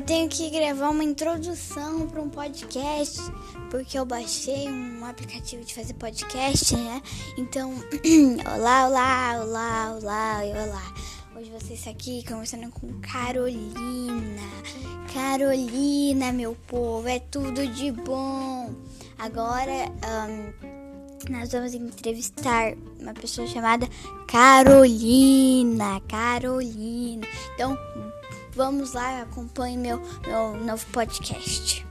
tenho que gravar uma introdução para um podcast, porque eu baixei um aplicativo de fazer podcast, né? Então, olá, olá, olá, olá, olá. Hoje você está aqui conversando com Carolina. Carolina, meu povo, é tudo de bom. Agora, um, nós vamos entrevistar uma pessoa chamada Carolina. Carolina. Então, Vamos lá, acompanhe meu, meu novo podcast.